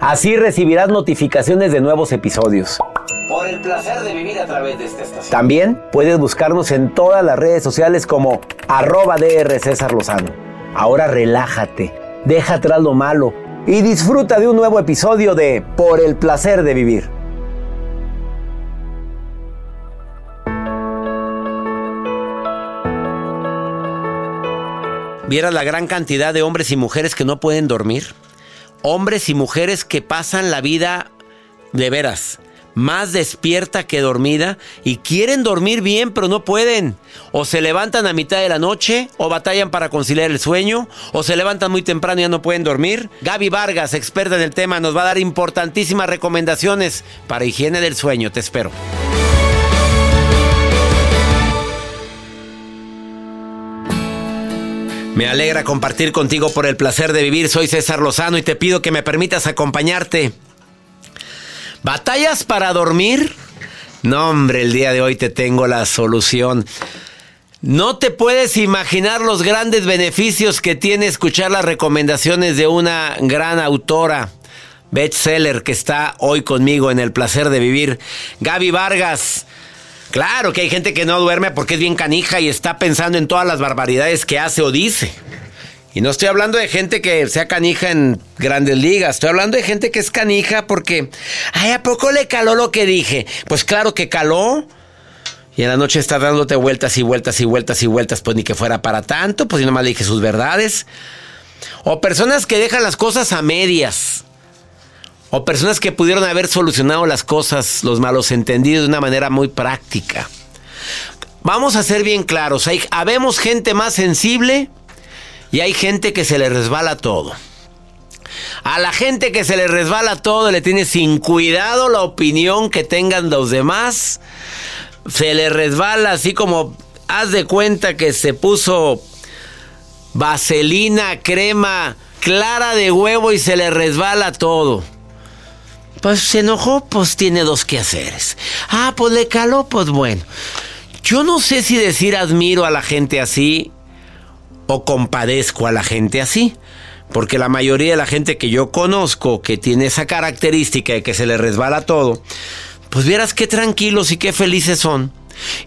Así recibirás notificaciones de nuevos episodios. Por el placer de vivir a través de esta estación. También puedes buscarnos en todas las redes sociales como arroba DR César Lozano. Ahora relájate, deja atrás lo malo y disfruta de un nuevo episodio de Por el placer de vivir. ¿Vieras la gran cantidad de hombres y mujeres que no pueden dormir? Hombres y mujeres que pasan la vida de veras más despierta que dormida y quieren dormir bien pero no pueden. O se levantan a mitad de la noche o batallan para conciliar el sueño o se levantan muy temprano y ya no pueden dormir. Gaby Vargas, experta en el tema, nos va a dar importantísimas recomendaciones para higiene del sueño. Te espero. Me alegra compartir contigo por el placer de vivir. Soy César Lozano y te pido que me permitas acompañarte ¿Batallas para dormir? No, hombre, el día de hoy te tengo la solución. No te puedes imaginar los grandes beneficios que tiene escuchar las recomendaciones de una gran autora, bestseller, que está hoy conmigo en el placer de vivir, Gaby Vargas. Claro que hay gente que no duerme porque es bien canija y está pensando en todas las barbaridades que hace o dice. Y no estoy hablando de gente que sea canija en grandes ligas, estoy hablando de gente que es canija porque, ay, ¿a poco le caló lo que dije? Pues claro que caló. Y en la noche está dándote vueltas y vueltas y vueltas y vueltas, pues ni que fuera para tanto, pues yo nomás le dije sus verdades. O personas que dejan las cosas a medias. O personas que pudieron haber solucionado las cosas, los malos entendidos de una manera muy práctica. Vamos a ser bien claros, hay, habemos gente más sensible y hay gente que se le resbala todo. A la gente que se le resbala todo le tiene sin cuidado la opinión que tengan los demás. Se le resbala así como haz de cuenta que se puso vaselina, crema, clara de huevo y se le resbala todo. Pues se enojó, pues tiene dos quehaceres. Ah, pues le caló, pues bueno. Yo no sé si decir admiro a la gente así o compadezco a la gente así. Porque la mayoría de la gente que yo conozco que tiene esa característica de que se le resbala todo, pues vieras qué tranquilos y qué felices son.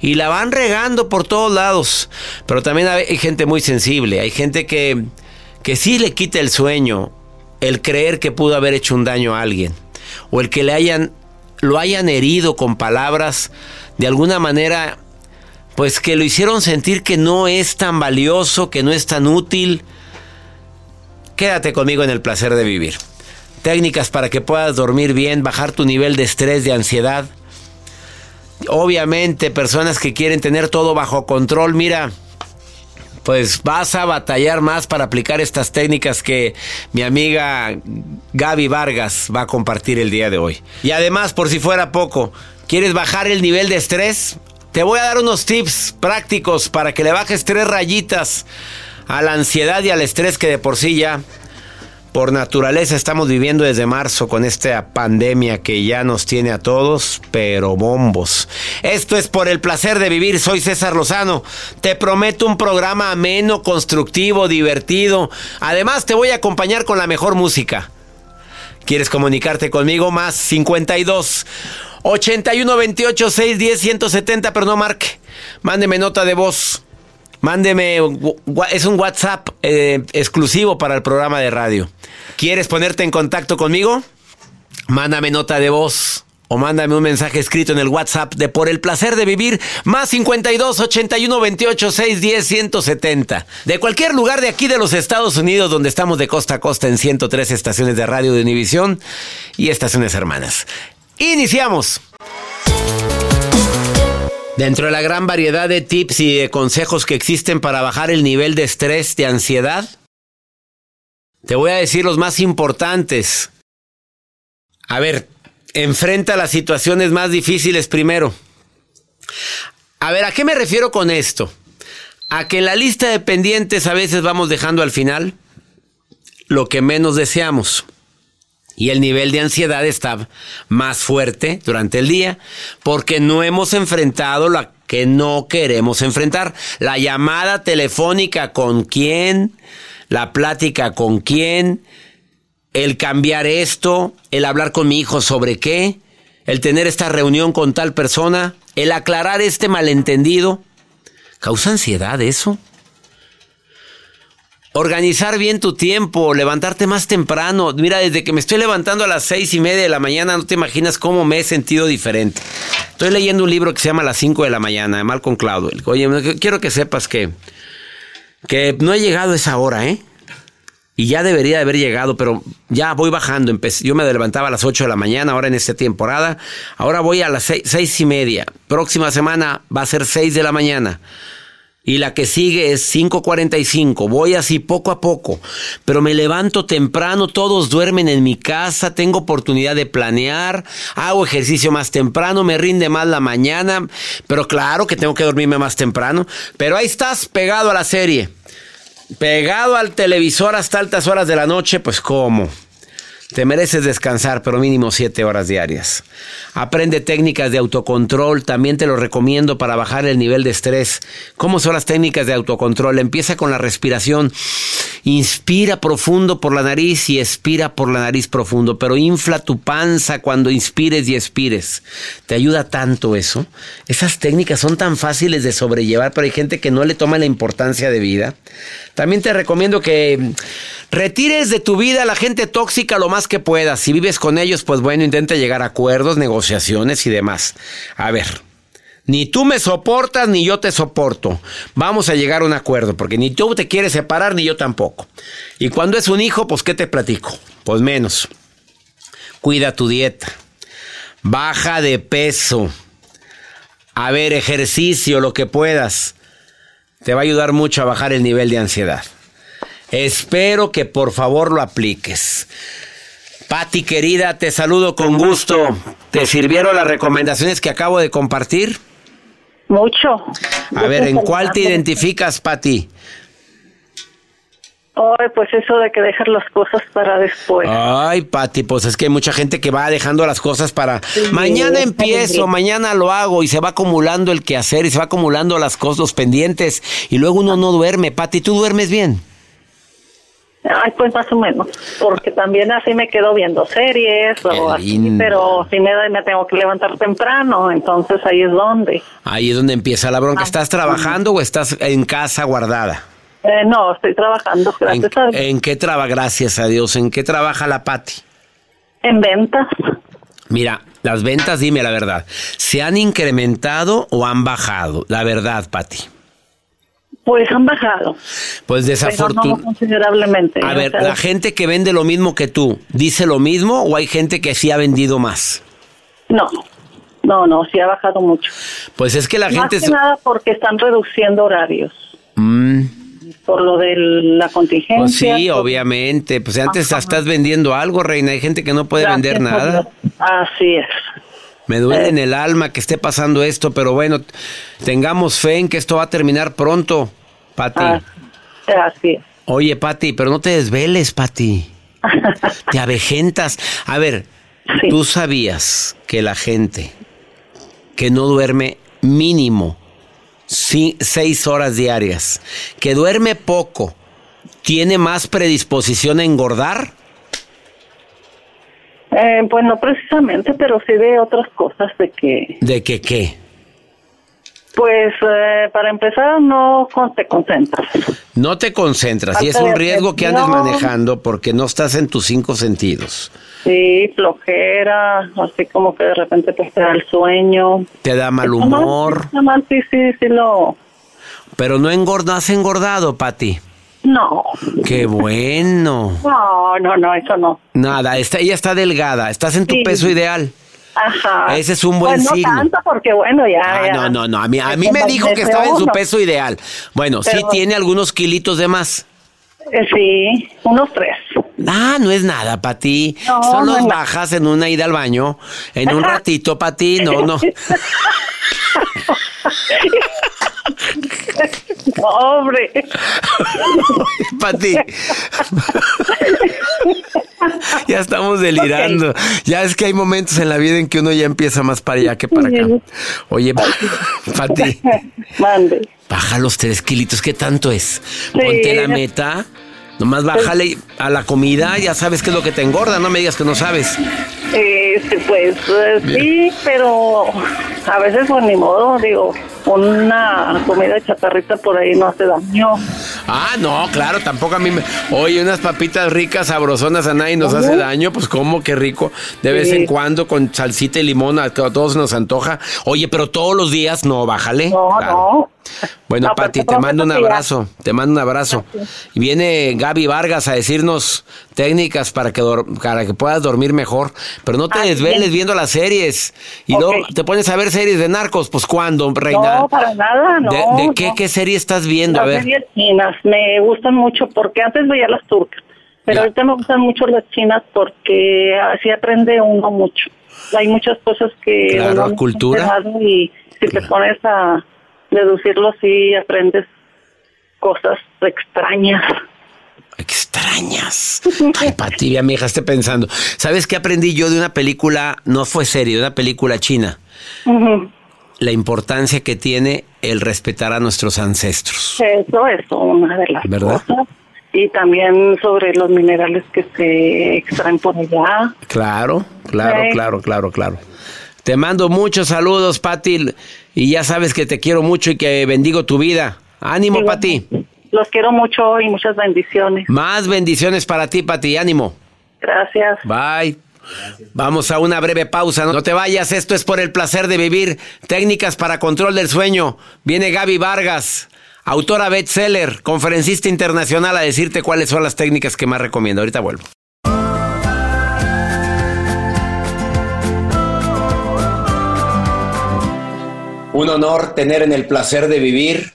Y la van regando por todos lados. Pero también hay gente muy sensible. Hay gente que, que sí le quita el sueño el creer que pudo haber hecho un daño a alguien. O el que le hayan, lo hayan herido con palabras de alguna manera pues que lo hicieron sentir que no es tan valioso, que no es tan útil. Quédate conmigo en el placer de vivir. Técnicas para que puedas dormir bien, bajar tu nivel de estrés, de ansiedad. Obviamente, personas que quieren tener todo bajo control, mira, pues vas a batallar más para aplicar estas técnicas que mi amiga Gaby Vargas va a compartir el día de hoy. Y además, por si fuera poco, ¿quieres bajar el nivel de estrés? Te voy a dar unos tips prácticos para que le bajes tres rayitas a la ansiedad y al estrés que de por sí ya por naturaleza estamos viviendo desde marzo con esta pandemia que ya nos tiene a todos, pero bombos. Esto es por el placer de vivir, soy César Lozano. Te prometo un programa ameno, constructivo, divertido. Además te voy a acompañar con la mejor música. ¿Quieres comunicarte conmigo? Más 52 81 28 610 170, pero no marque. Mándeme nota de voz. Mándeme, es un WhatsApp eh, exclusivo para el programa de radio. ¿Quieres ponerte en contacto conmigo? Mándame nota de voz o mándame un mensaje escrito en el WhatsApp de Por el placer de vivir, más 52 81 28 610 170. De cualquier lugar de aquí de los Estados Unidos, donde estamos de costa a costa en 103 estaciones de radio de Univisión y estaciones hermanas. Iniciamos. Dentro de la gran variedad de tips y de consejos que existen para bajar el nivel de estrés, de ansiedad, te voy a decir los más importantes. A ver, enfrenta las situaciones más difíciles primero. A ver, ¿a qué me refiero con esto? a que en la lista de pendientes a veces vamos dejando al final lo que menos deseamos. Y el nivel de ansiedad está más fuerte durante el día porque no hemos enfrentado lo que no queremos enfrentar. La llamada telefónica con quién, la plática con quién, el cambiar esto, el hablar con mi hijo sobre qué, el tener esta reunión con tal persona, el aclarar este malentendido. ¿Causa ansiedad eso? Organizar bien tu tiempo, levantarte más temprano. Mira, desde que me estoy levantando a las seis y media de la mañana, no te imaginas cómo me he sentido diferente. Estoy leyendo un libro que se llama Las 5 de la mañana, de Malcolm Cloudwell. Oye, quiero que sepas que, que no he llegado a esa hora, ¿eh? Y ya debería de haber llegado, pero ya voy bajando. yo me levantaba a las 8 de la mañana, ahora en esta temporada. Ahora voy a las seis, seis y media. Próxima semana va a ser 6 de la mañana y la que sigue es 5.45. Voy así poco a poco, pero me levanto temprano, todos duermen en mi casa, tengo oportunidad de planear, hago ejercicio más temprano, me rinde más la mañana, pero claro que tengo que dormirme más temprano, pero ahí estás pegado a la serie, pegado al televisor hasta altas horas de la noche, pues cómo. Te mereces descansar, pero mínimo siete horas diarias. Aprende técnicas de autocontrol, también te lo recomiendo para bajar el nivel de estrés. ¿Cómo son las técnicas de autocontrol? Empieza con la respiración. Inspira profundo por la nariz y expira por la nariz profundo, pero infla tu panza cuando inspires y expires. ¿Te ayuda tanto eso? Esas técnicas son tan fáciles de sobrellevar, pero hay gente que no le toma la importancia de vida. También te recomiendo que retires de tu vida a la gente tóxica lo más que puedas. Si vives con ellos, pues bueno, intenta llegar a acuerdos, negociaciones y demás. A ver, ni tú me soportas ni yo te soporto. Vamos a llegar a un acuerdo, porque ni tú te quieres separar ni yo tampoco. Y cuando es un hijo, pues ¿qué te platico? Pues menos. Cuida tu dieta. Baja de peso. A ver, ejercicio, lo que puedas. Te va a ayudar mucho a bajar el nivel de ansiedad. Espero que por favor lo apliques. Pati querida, te saludo con gusto. ¿Te sirvieron las recomendaciones que acabo de compartir? Mucho. A ver, ¿en cuál te identificas, Pati? Ay, pues eso de que dejar las cosas para después. Ay, Pati, pues es que hay mucha gente que va dejando las cosas para mañana empiezo, mañana lo hago y se va acumulando el quehacer y se va acumulando las cosas, los pendientes y luego uno no duerme. Pati, ¿tú duermes bien? Ay, pues más o menos, porque también así me quedo viendo series o así, pero si me me tengo que levantar temprano, entonces ahí es donde. Ahí es donde empieza la bronca. ¿Estás trabajando o estás en casa guardada? Eh, no, estoy trabajando, gracias ¿En, a Dios. ¿En qué trabaja, gracias a Dios? ¿En qué trabaja la Pati? En ventas. Mira, las ventas, dime la verdad, ¿se han incrementado o han bajado? La verdad, Pati. Pues han bajado. Pues desafortunadamente. No considerablemente. A ver, la gente que vende lo mismo que tú, ¿dice lo mismo o hay gente que sí ha vendido más? No, no, no, sí ha bajado mucho. Pues es que la gente... Más que nada porque están reduciendo horarios. Mm. Por lo de la contingencia. Pues sí, obviamente. Pues antes estás vendiendo algo, Reina. Hay gente que no puede vender nada. Así es. Me duele en el alma que esté pasando esto, pero bueno, tengamos fe en que esto va a terminar pronto, Pati. Ah, así Oye, Pati, pero no te desveles, Pati. te avejentas. A ver, tú sabías que la gente que no duerme mínimo seis horas diarias, que duerme poco, tiene más predisposición a engordar. Eh, pues no precisamente, pero sí de otras cosas de que... ¿De que qué? Pues eh, para empezar no te concentras. No te concentras y es un riesgo que andes manejando porque no estás en tus cinco sentidos. Sí, flojera, así como que de repente te da el sueño. Te da mal humor. sí, sí, sí lo... Pero no engordas, has engordado, Pati. No. Qué bueno. No, no, no, eso no. Nada, está, ella está delgada, estás en tu peso ideal. Ajá. Ese es un buen pues no signo. tanto porque bueno, ya, ah, No, no, no, a mí, a mí me dijo que estaba en su peso ideal. Bueno, sí tiene algunos kilitos de más. Eh, sí, unos tres. Ah, no es nada para ti. No, Solo bajas en una ida al baño, en un ratito para ti, no, no. Pobre. Pati. ya estamos delirando. Ya es que hay momentos en la vida en que uno ya empieza más para allá que para acá. Oye, Pati. Mande. Baja los tres kilitos. ¿Qué tanto es? Ponte la meta. Nomás bájale a la comida, ya sabes qué es lo que te engorda, no me digas que no sabes. Eh, pues eh, sí, pero a veces por pues, ni modo, digo, una comida chatarrita por ahí no hace daño. Ah, no, claro, tampoco a mí me... Oye, unas papitas ricas, sabrosonas, a nadie nos hace daño, pues cómo, qué rico. De vez en cuando con salsita y limón, a todos nos antoja. Oye, pero todos los días, no, bájale. No, no. Bueno, Pati, te mando un abrazo, te mando un abrazo. Y viene Gaby Vargas a decirnos técnicas para que, para que puedas dormir mejor, pero no te desveles viendo las series. Y luego te pones a ver series de narcos, pues ¿cuándo, Reina? No, para nada, no. ¿De, qué, qué serie estás viendo? Las a ver. series chinas me gustan mucho porque antes veía las turcas, pero ahorita me gustan mucho las chinas porque así aprende uno mucho. Hay muchas cosas que claro, cultura y si te pones a deducirlo así aprendes cosas extrañas. Extrañas. Ay, Pati, ya me dejaste pensando. ¿Sabes qué aprendí yo de una película, no fue serie, de una película china? La importancia que tiene el respetar a nuestros ancestros. Eso es una de las ¿verdad? cosas. Y también sobre los minerales que se extraen por allá. Claro, claro, claro, claro, claro. Te mando muchos saludos, Pati, y ya sabes que te quiero mucho y que bendigo tu vida. Ánimo, Pati. Los quiero mucho y muchas bendiciones. Más bendiciones para ti, Pati. Ánimo. Gracias. Bye. Vamos a una breve pausa. No te vayas, esto es por el placer de vivir. Técnicas para control del sueño. Viene Gaby Vargas, autora bestseller, conferencista internacional, a decirte cuáles son las técnicas que más recomiendo. Ahorita vuelvo. Un honor tener en el placer de vivir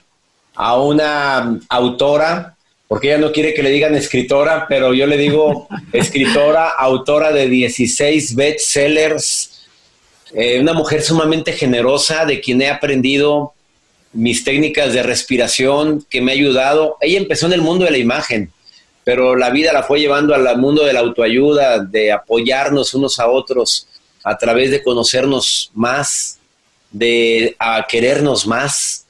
a una autora, porque ella no quiere que le digan escritora, pero yo le digo escritora, autora de 16 bestsellers, eh, una mujer sumamente generosa de quien he aprendido mis técnicas de respiración, que me ha ayudado. Ella empezó en el mundo de la imagen, pero la vida la fue llevando al mundo de la autoayuda, de apoyarnos unos a otros a través de conocernos más, de a querernos más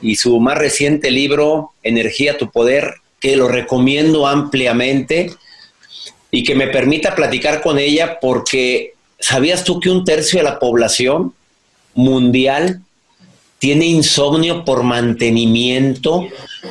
y su más reciente libro, Energía, tu poder, que lo recomiendo ampliamente y que me permita platicar con ella porque ¿sabías tú que un tercio de la población mundial tiene insomnio por mantenimiento?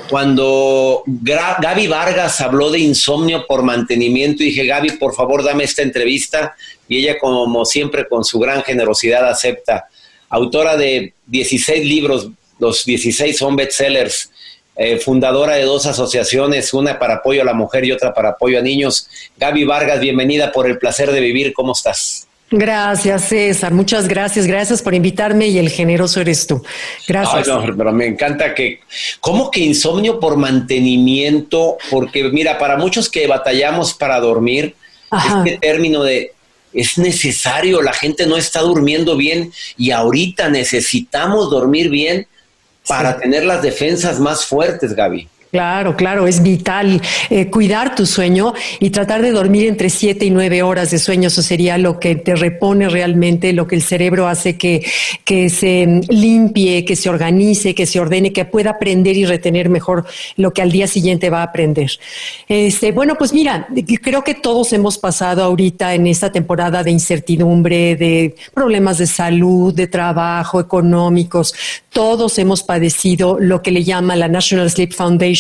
Cuando Gaby Vargas habló de insomnio por mantenimiento, dije, Gaby, por favor, dame esta entrevista. Y ella, como siempre, con su gran generosidad, acepta autora de 16 libros, los 16 son bestsellers, eh, fundadora de dos asociaciones, una para apoyo a la mujer y otra para apoyo a niños. Gaby Vargas, bienvenida por el placer de vivir, ¿cómo estás? Gracias, César. Muchas gracias. Gracias por invitarme y el generoso eres tú. Gracias. pero me encanta que, ¿cómo que insomnio por mantenimiento? Porque mira, para muchos que batallamos para dormir, este término de es necesario, la gente no está durmiendo bien y ahorita necesitamos dormir bien para tener las defensas más fuertes, Gaby. Claro, claro, es vital eh, cuidar tu sueño y tratar de dormir entre siete y nueve horas de sueño. Eso sería lo que te repone realmente, lo que el cerebro hace que, que se limpie, que se organice, que se ordene, que pueda aprender y retener mejor lo que al día siguiente va a aprender. Este, bueno, pues mira, creo que todos hemos pasado ahorita en esta temporada de incertidumbre, de problemas de salud, de trabajo, económicos. Todos hemos padecido lo que le llama la National Sleep Foundation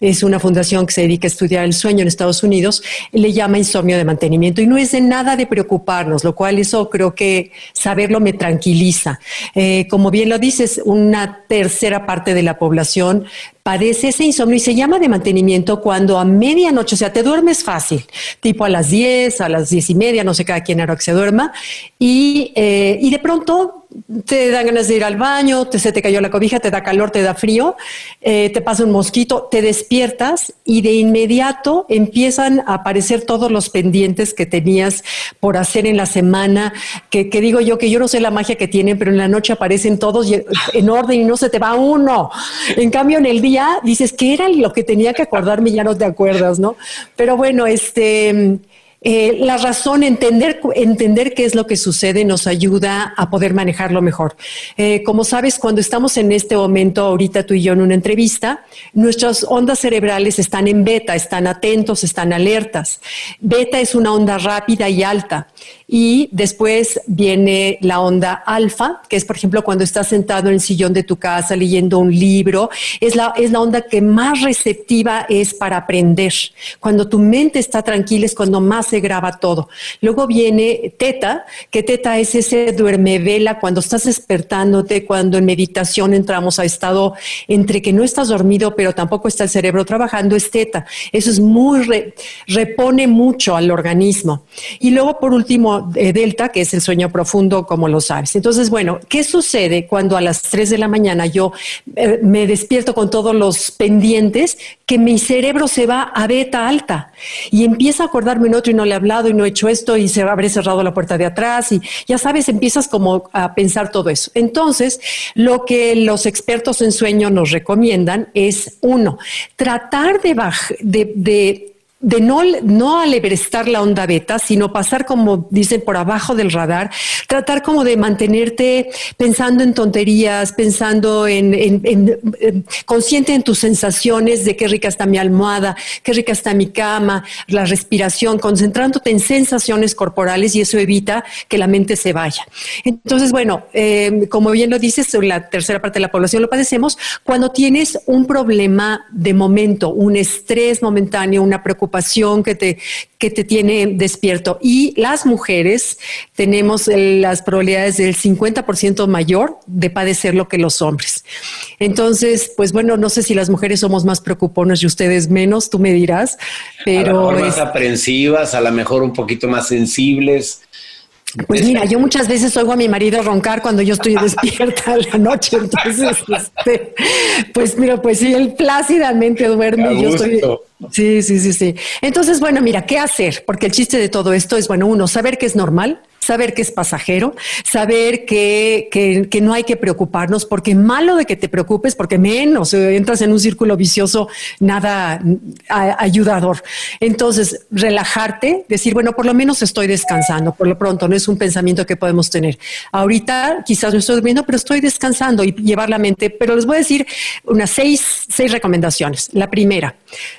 es una fundación que se dedica a estudiar el sueño en Estados Unidos, le llama insomnio de mantenimiento y no es de nada de preocuparnos, lo cual eso creo que saberlo me tranquiliza. Eh, como bien lo dices, una tercera parte de la población padece ese insomnio y se llama de mantenimiento cuando a medianoche, o sea, te duermes fácil, tipo a las 10, a las 10 y media, no sé cada quien ahora que se duerma, y, eh, y de pronto te dan ganas de ir al baño, te, se te cayó la cobija, te da calor, te da frío, eh, te pasa un mosquito, te despiertas y de inmediato empiezan a aparecer todos los pendientes que tenías por hacer en la semana, que, digo yo que yo no sé la magia que tienen, pero en la noche aparecen todos en orden y no se te va uno. En cambio, en el día dices, ¿qué era lo que tenía que acordarme? Y ya no te acuerdas, ¿no? Pero bueno, este eh, la razón, entender, entender qué es lo que sucede nos ayuda a poder manejarlo mejor. Eh, como sabes, cuando estamos en este momento, ahorita tú y yo en una entrevista, nuestras ondas cerebrales están en beta, están atentos, están alertas. Beta es una onda rápida y alta. Y después viene la onda alfa, que es, por ejemplo, cuando estás sentado en el sillón de tu casa leyendo un libro. Es la, es la onda que más receptiva es para aprender. Cuando tu mente está tranquila es cuando más se graba todo. Luego viene teta, que teta es ese duerme vela cuando estás despertándote, cuando en meditación entramos a estado entre que no estás dormido, pero tampoco está el cerebro trabajando, es teta. Eso es muy, repone mucho al organismo. Y luego, por último, delta, que es el sueño profundo, como lo sabes. Entonces, bueno, ¿qué sucede cuando a las 3 de la mañana yo eh, me despierto con todos los pendientes? Que mi cerebro se va a beta alta y empieza a acordarme en otro y no le he hablado y no he hecho esto y se habré cerrado la puerta de atrás y ya sabes, empiezas como a pensar todo eso. Entonces, lo que los expertos en sueño nos recomiendan es, uno, tratar de, de, de de no, no la onda beta, sino pasar como dicen por abajo del radar, tratar como de mantenerte pensando en tonterías, pensando en, en, consciente en tus sensaciones de qué rica está mi almohada, qué rica está mi cama, la respiración, concentrándote en sensaciones corporales y eso evita que la mente se vaya. Entonces, bueno, eh, como bien lo dices, la tercera parte de la población lo padecemos cuando tienes un problema de momento, un estrés momentáneo, una preocupación que te, que te tiene despierto. Y las mujeres tenemos las probabilidades del 50% mayor de padecer lo que los hombres. Entonces, pues bueno, no sé si las mujeres somos más preocuponas y ustedes menos, tú me dirás, pero... A lo más aprensivas, a lo mejor un poquito más sensibles. Pues mira, yo muchas veces oigo a mi marido roncar cuando yo estoy despierta a la noche, entonces, este, pues mira, pues sí, él plácidamente duerme y yo estoy... Sí, sí, sí, sí. Entonces, bueno, mira, ¿qué hacer? Porque el chiste de todo esto es, bueno, uno, saber que es normal, saber que es pasajero, saber que, que, no hay que preocuparnos, porque malo de que te preocupes, porque menos eh, entras en un círculo vicioso nada ayudador. Entonces, relajarte, decir, bueno, por lo menos estoy descansando, por lo pronto, no es un pensamiento que podemos tener. Ahorita quizás no estoy durmiendo, pero estoy descansando y llevar la mente, pero les voy a decir unas seis, seis recomendaciones. La primera,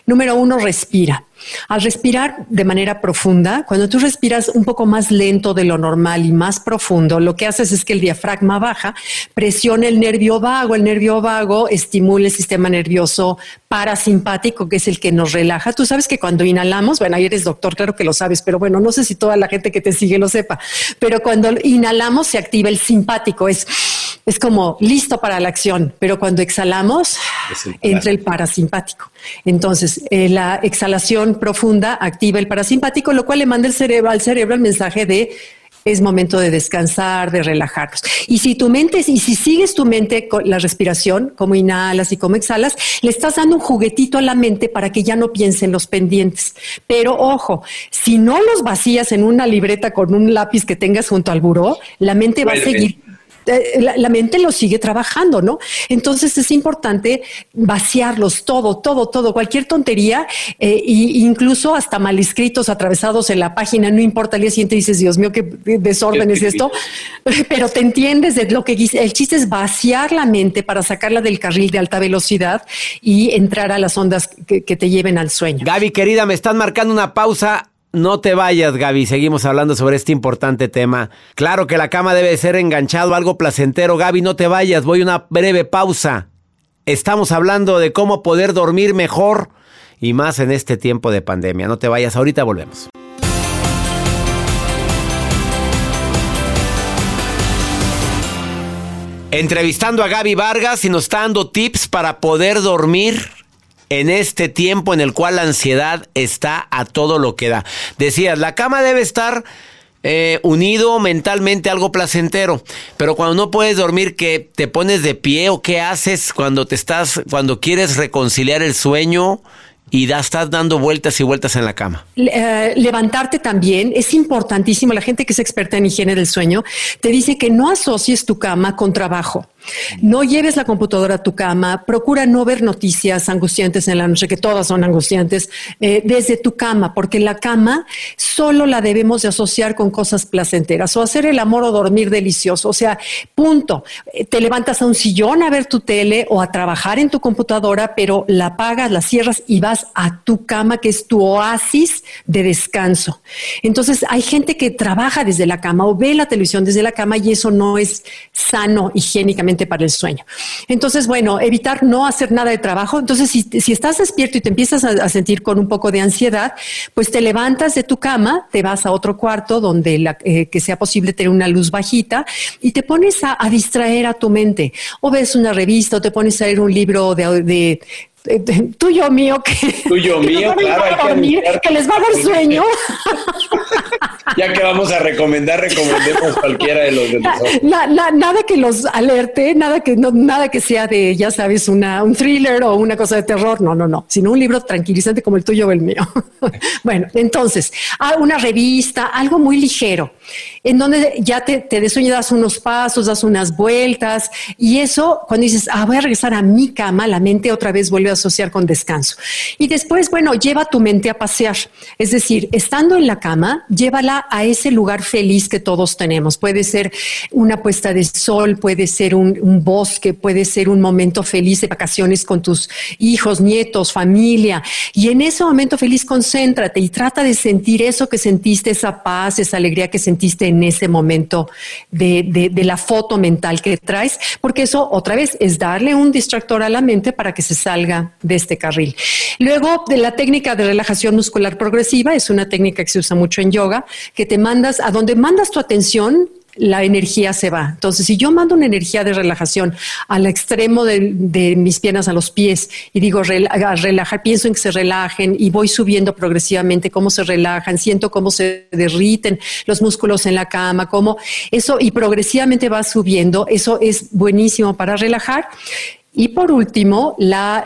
número uno, respira. Al respirar de manera profunda, cuando tú respiras un poco más lento de lo normal y más profundo, lo que haces es que el diafragma baja, presiona el nervio vago, el nervio vago estimula el sistema nervioso parasimpático, que es el que nos relaja. Tú sabes que cuando inhalamos, bueno, ahí eres doctor, claro que lo sabes, pero bueno, no sé si toda la gente que te sigue lo sepa, pero cuando inhalamos se activa el simpático, es, es como listo para la acción, pero cuando exhalamos entra el parasimpático. Entonces, eh, la exhalación profunda activa el parasimpático, lo cual le manda el cerebro, al cerebro el mensaje de es momento de descansar, de relajarnos. Y si tu mente, y si sigues tu mente con la respiración, como inhalas y como exhalas, le estás dando un juguetito a la mente para que ya no piense en los pendientes. Pero ojo, si no los vacías en una libreta con un lápiz que tengas junto al buró, la mente va a seguir eh, la, mente lo sigue trabajando, ¿no? Entonces es importante vaciarlos todo, todo, todo, cualquier tontería, eh, incluso hasta mal escritos, atravesados en la página, no importa, al día siguiente dices, Dios mío, qué desorden es esto, pero te entiendes de lo que el chiste es vaciar la mente para sacarla del carril de alta velocidad y entrar a las ondas que, que te lleven al sueño. Gaby, querida, me están marcando una pausa no te vayas, Gaby. Seguimos hablando sobre este importante tema. Claro que la cama debe ser enganchado, algo placentero. Gaby, no te vayas. Voy a una breve pausa. Estamos hablando de cómo poder dormir mejor y más en este tiempo de pandemia. No te vayas, ahorita volvemos. Entrevistando a Gaby Vargas y nos está dando tips para poder dormir en este tiempo en el cual la ansiedad está a todo lo que da. Decías, la cama debe estar eh, unido mentalmente algo placentero. Pero cuando no puedes dormir, ¿qué te pones de pie o qué haces cuando te estás, cuando quieres reconciliar el sueño? Y da, estás dando vueltas y vueltas en la cama. Eh, levantarte también es importantísimo. La gente que es experta en higiene del sueño te dice que no asocies tu cama con trabajo. No lleves la computadora a tu cama, procura no ver noticias angustiantes en la noche, que todas son angustiantes, eh, desde tu cama, porque la cama solo la debemos de asociar con cosas placenteras, o hacer el amor o dormir delicioso, o sea, punto. Eh, te levantas a un sillón a ver tu tele o a trabajar en tu computadora, pero la apagas, la cierras y vas a tu cama, que es tu oasis de descanso. Entonces, hay gente que trabaja desde la cama o ve la televisión desde la cama y eso no es sano higiénicamente para el sueño. Entonces, bueno, evitar no hacer nada de trabajo. Entonces, si, estás despierto y te empiezas a, sentir con un poco de ansiedad, pues te levantas de tu cama, te vas a otro cuarto donde eh, que sea posible tener una luz bajita y te pones a, distraer a tu mente. O ves una revista o te pones a leer un libro de, tuyo mío que, tuyo mío, claro, que, les va a dar sueño. ya que vamos a recomendar, recomendemos cualquiera de los de nosotros. nada que los alerte, nada que no, nada que sea de, ya sabes, una, un thriller o una cosa de terror, no, no, no, sino un libro tranquilizante como el tuyo o el mío. bueno, entonces, una revista, algo muy ligero, en donde ya te, te de sueño, das unos pasos, das unas vueltas, y eso, cuando dices, ah, voy a regresar a mi cama, la mente otra vez vuelve asociar con descanso. Y después, bueno, lleva tu mente a pasear. Es decir, estando en la cama, llévala a ese lugar feliz que todos tenemos. Puede ser una puesta de sol, puede ser un, bosque, puede ser un momento feliz de vacaciones con tus hijos, nietos, familia. Y en ese momento feliz, concéntrate y trata de sentir eso que sentiste, esa paz, esa alegría que sentiste en ese momento de, de la foto mental que traes, porque eso otra vez es darle un distractor a la mente para que se salga de este carril. Luego, de la técnica de relajación muscular progresiva es una técnica que se usa mucho en yoga, que te mandas a donde mandas tu atención, la energía se va. Entonces, si yo mando una energía de relajación al extremo de, mis piernas a los pies y digo relajar, pienso en que se relajen y voy subiendo progresivamente cómo se relajan, siento cómo se derriten los músculos en la cama, cómo eso y progresivamente va subiendo, eso es buenísimo para relajar. Y por último,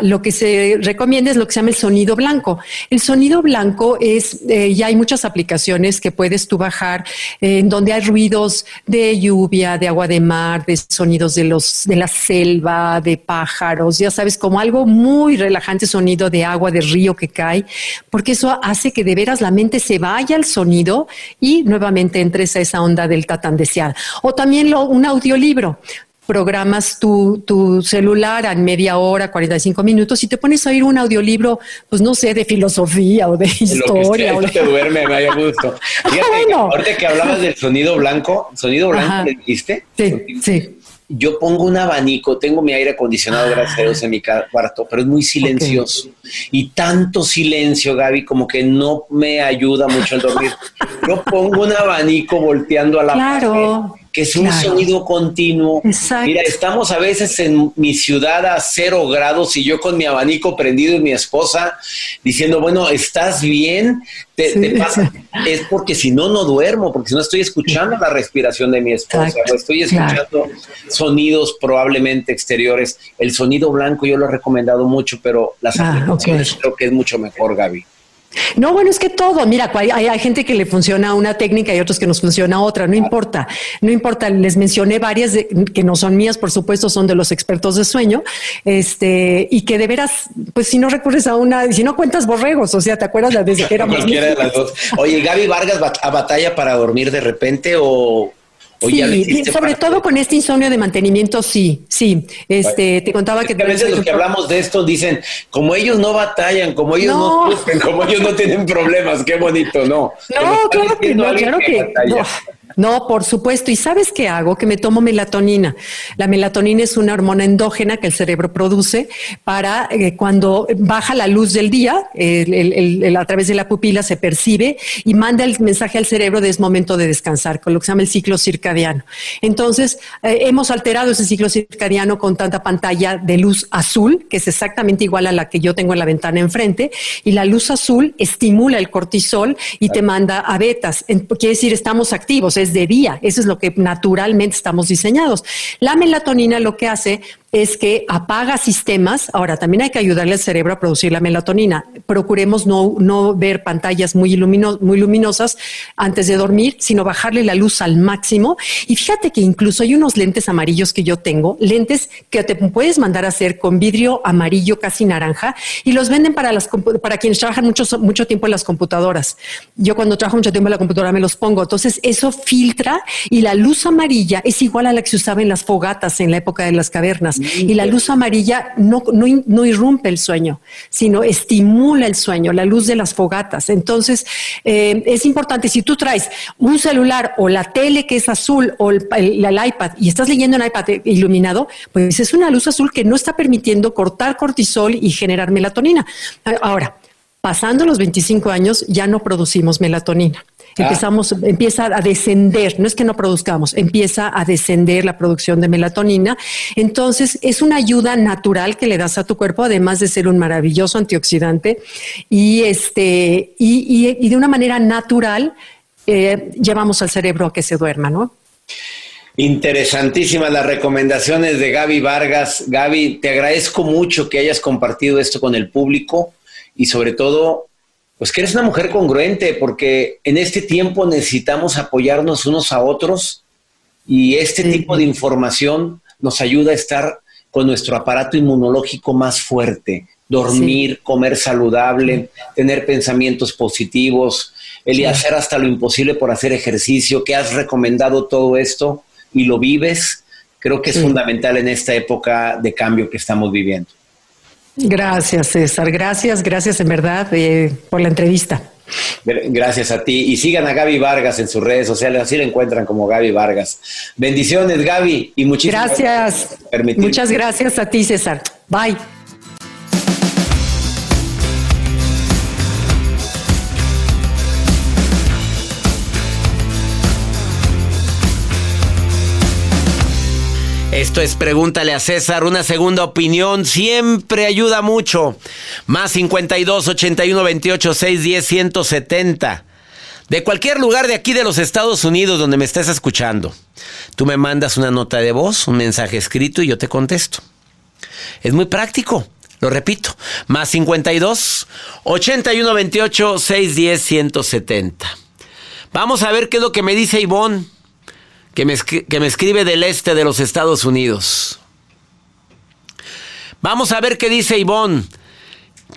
lo que se recomienda es lo que se llama el sonido blanco. El sonido blanco es, eh, ya hay muchas aplicaciones que puedes tú bajar eh, en donde hay ruidos de lluvia, de agua de mar, de sonidos de, los, de la selva, de pájaros, ya sabes, como algo muy relajante, sonido de agua, de río que cae, porque eso hace que de veras la mente se vaya al sonido y nuevamente entres a esa onda del tan deseada. O también un audiolibro programas tu, tu, celular a media hora, 45 minutos y te pones a oír un audiolibro, pues no sé, de filosofía o de historia. o te duerme, gusto. Fíjate, ahorita que hablabas del sonido blanco, ¿sonido blanco le dijiste? Sí, sí. Yo pongo un abanico, tengo mi aire acondicionado, gracias a Dios, en mi cuarto, pero es muy silencioso. Y tanto silencio, Gaby, como que no me ayuda mucho al dormir. Yo pongo un abanico volteando a la claro que es un sonido continuo. Mira, estamos a veces en mi ciudad a cero grados y yo con mi abanico prendido y mi esposa diciendo, bueno, ¿estás bien? Te, pasa? Es porque si no, no duermo, porque si no estoy escuchando la respiración de mi esposa, o estoy escuchando sonidos probablemente exteriores. El sonido blanco yo lo he recomendado mucho, pero las ah, creo que es mucho mejor, Gaby. No, bueno, es que todo, mira, hay, gente que le funciona una técnica y otros que nos funciona otra, no importa, no importa, les mencioné varias que no son mías, por supuesto, son de los expertos de sueño, este, y que de veras, pues si no recurres a una, si no cuentas borregos, o sea, ¿te acuerdas desde que éramos? Cualquiera de las dos. Oye, Gaby Vargas a batalla para dormir de repente o Sí, sobre todo con este insomnio de mantenimiento, sí, sí. Este, te contaba que... A veces los que hablamos de esto dicen, como ellos no batallan, como ellos no, sufren, como ellos no tienen problemas, qué bonito, no. No, claro que no, claro que, no. No, por supuesto. ¿Y sabes qué hago? Que me tomo melatonina. La melatonina es una hormona endógena que el cerebro produce para eh, cuando baja la luz del día, a través de la pupila se percibe y manda el mensaje al cerebro de es momento de descansar, con lo que se llama el ciclo circadiano. Entonces, eh, hemos alterado ese ciclo circadiano con tanta pantalla de luz azul, que es exactamente igual a la que yo tengo en la ventana enfrente, y la luz azul estimula el cortisol y te manda a betas. Quiere decir, estamos activos de día. Eso es lo que naturalmente estamos diseñados. La melatonina lo que hace es que apaga sistemas. Ahora, también hay que ayudarle al cerebro a producir la melatonina. Procuremos no, no ver pantallas muy, muy luminosas antes de dormir, sino bajarle la luz al máximo. Y fíjate que incluso hay unos lentes amarillos que yo tengo, lentes que te puedes mandar a hacer con vidrio amarillo casi naranja y los venden para, las, para quienes trabajan mucho, mucho tiempo en las computadoras. Yo cuando trabajo mucho tiempo en la computadora me los pongo. Entonces, eso filtra y la luz amarilla es igual a la que se usaba en las fogatas en la época de las cavernas y la luz amarilla no, no, irrumpe el sueño, sino estimula el sueño, la luz de las fogatas. Entonces, eh, es importante, si tú traes un celular o la tele que es azul o el, iPad y estás leyendo un iPad iluminado, pues es una luz azul que no está permitiendo cortar cortisol y generar melatonina. Ahora, pasando los 25 años ya no producimos melatonina. Ah. Empezamos, empieza a descender, no es que no produzcamos, empieza a descender la producción de melatonina. Entonces, es una ayuda natural que le das a tu cuerpo, además de ser un maravilloso antioxidante. Y, este, y, de una manera natural eh, llevamos al cerebro a que se duerma, ¿no? Interesantísimas las recomendaciones de Gaby Vargas. Gaby, te agradezco mucho que hayas compartido esto con el público y sobre todo pues que eres una mujer congruente, porque en este tiempo necesitamos apoyarnos unos a otros y este tipo de información nos ayuda a estar con nuestro aparato inmunológico más fuerte, dormir, comer saludable, tener pensamientos positivos, el hacer hasta lo imposible por hacer ejercicio, que has recomendado todo esto y lo vives, creo que es fundamental en esta época de cambio que estamos viviendo. Gracias, César. Gracias, gracias en verdad eh, por la entrevista. Gracias a ti. Y sigan a Gaby Vargas en sus redes sociales, así la encuentran como Gaby Vargas. Bendiciones, Gaby, y muchísimas gracias. gracias Muchas gracias a ti, César. Bye. Esto es Pregúntale a César, una segunda opinión siempre ayuda mucho. Más 52 81 28 6 10 170. De cualquier lugar de aquí de los Estados Unidos donde me estés escuchando. Tú me mandas una nota de voz, un mensaje escrito y yo te contesto. Es muy práctico. Lo repito, más 52 81 28 6 10 170. Vamos a ver qué es lo que me dice Ivonne que me, escribe del este de los Estados Unidos. Vamos a ver qué dice Ivonne,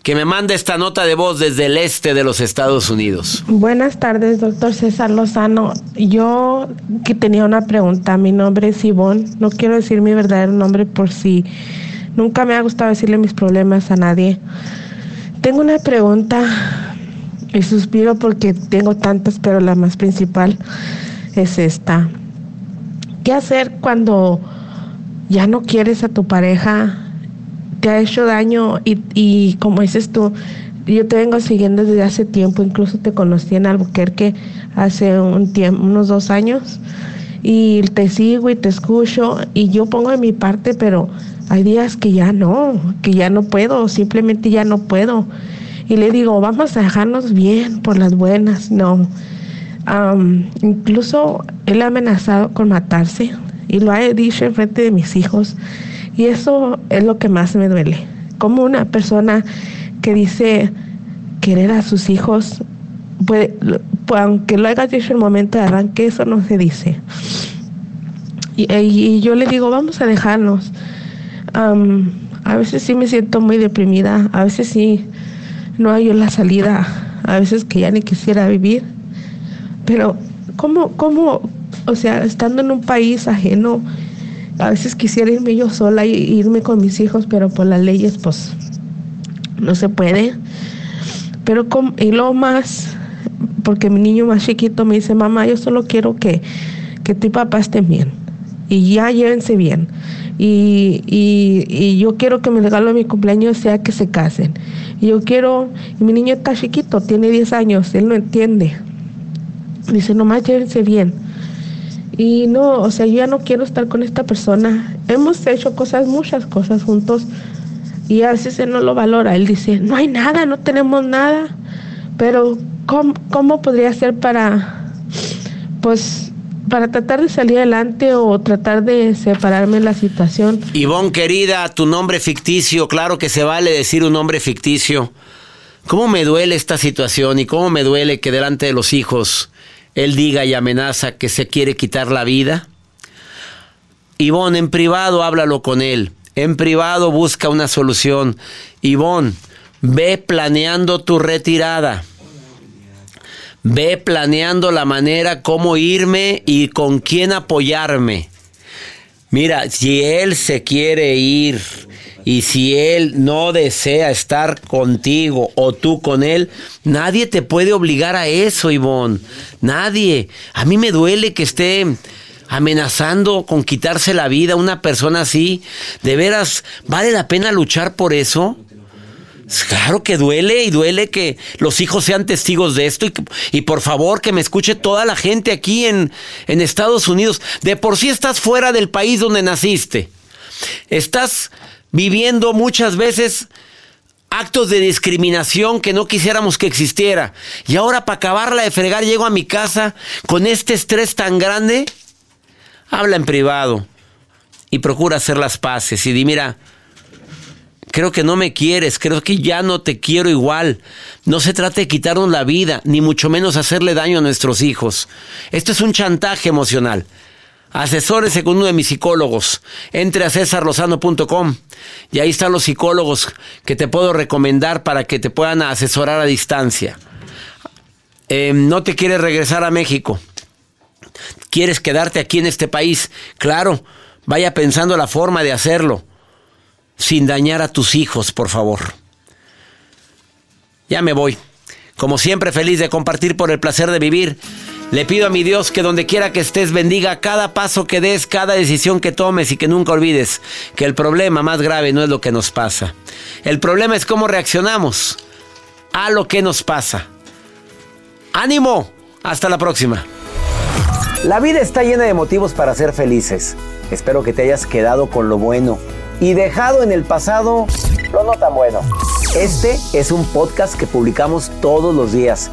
que me manda esta nota de voz desde el este de los Estados Unidos. Buenas tardes, doctor César Lozano. Yo que tenía una pregunta, mi nombre es Ivonne, no quiero decir mi verdadero nombre por si nunca me ha gustado decirle mis problemas a nadie. Tengo una pregunta y suspiro porque tengo tantas, pero la más principal es esta. ¿Qué hacer cuando ya no quieres a tu pareja? Te ha hecho daño y, como dices tú, yo te vengo siguiendo desde hace tiempo, incluso te conocí en Albuquerque hace un tiempo, unos dos años, y te sigo y te escucho y yo pongo de mi parte, pero hay días que ya no, que ya no puedo, simplemente ya no puedo. Y le digo, vamos a dejarnos bien por las buenas, no incluso él ha amenazado con matarse y lo ha dicho en frente de mis hijos. Y eso es lo que más me duele. Como una persona que dice querer a sus hijos, aunque lo haya dicho en el momento de arranque, eso no se dice. Y, yo le digo, vamos a dejarnos. a veces sí me siento muy deprimida, a veces sí no hay la salida, a veces que ya ni quisiera vivir pero, ¿cómo, cómo, o sea, estando en un país ajeno, a veces quisiera irme yo sola y irme con mis hijos, pero por las leyes, pues, no se puede. Pero, y lo más, porque mi niño más chiquito me dice, mamá, yo solo quiero que, que tu papá esté bien y ya llévense bien. Y, y, yo quiero que mi regalo de mi cumpleaños sea que se casen. Y yo quiero, y mi niño está chiquito, tiene 10 años, él no entiende. Dice, nomás llévense bien. Y no, o sea, yo ya no quiero estar con esta persona. Hemos hecho cosas, muchas cosas juntos, y así se no lo valora. Él dice, no hay nada, no tenemos nada. Pero, ¿cómo, cómo podría ser para, pues, para tratar de salir adelante o tratar de separarme de la situación. Ivonne, querida, tu nombre ficticio, claro que se vale decir un nombre ficticio. ¿Cómo me duele esta situación y cómo me duele que delante de los hijos él diga y amenaza que se quiere quitar la vida? Ivonne, en privado háblalo con él. En privado busca una solución. Ivonne, ve planeando tu retirada. Ve planeando la manera cómo irme y con quién apoyarme. Mira, si él se quiere ir y si él no desea estar contigo o tú con él, nadie te puede obligar a eso, Ivonne. Nadie. A mí me duele que esté amenazando con quitarse la vida una persona así. De veras, ¿vale la pena luchar por eso? Claro que duele y duele que los hijos sean testigos de esto y, por favor que me escuche toda la gente aquí en, en Estados Unidos. De por sí estás fuera del país donde naciste. Estás viviendo muchas veces actos de discriminación que no quisiéramos que existiera. Y ahora para acabarla de fregar llego a mi casa con este estrés tan grande. Habla en privado y procura hacer las paces y di, mira, creo que no me quieres, creo que ya no te quiero igual. No se trata de quitarnos la vida, ni mucho menos hacerle daño a nuestros hijos. Esto es un chantaje emocional. Asesórese con uno de mis psicólogos. Entre a cesarlozano.com y ahí están los psicólogos que te puedo recomendar para que te puedan asesorar a distancia. Em, no te quieres regresar a México. ¿Quieres quedarte aquí en este país? Claro, vaya pensando la forma de hacerlo sin dañar a tus hijos, por favor. Ya me voy. Como siempre, feliz de compartir por el placer de vivir. Le pido a mi Dios que donde quiera que estés bendiga cada paso que des, cada decisión que tomes y que nunca olvides que el problema más grave no es lo que nos pasa. El problema es cómo reaccionamos a lo que nos pasa. ánimo. Hasta la próxima. La vida está llena de motivos para ser felices. Espero que te hayas quedado con lo bueno y dejado en el pasado lo no tan bueno. Este es un podcast que publicamos todos los días,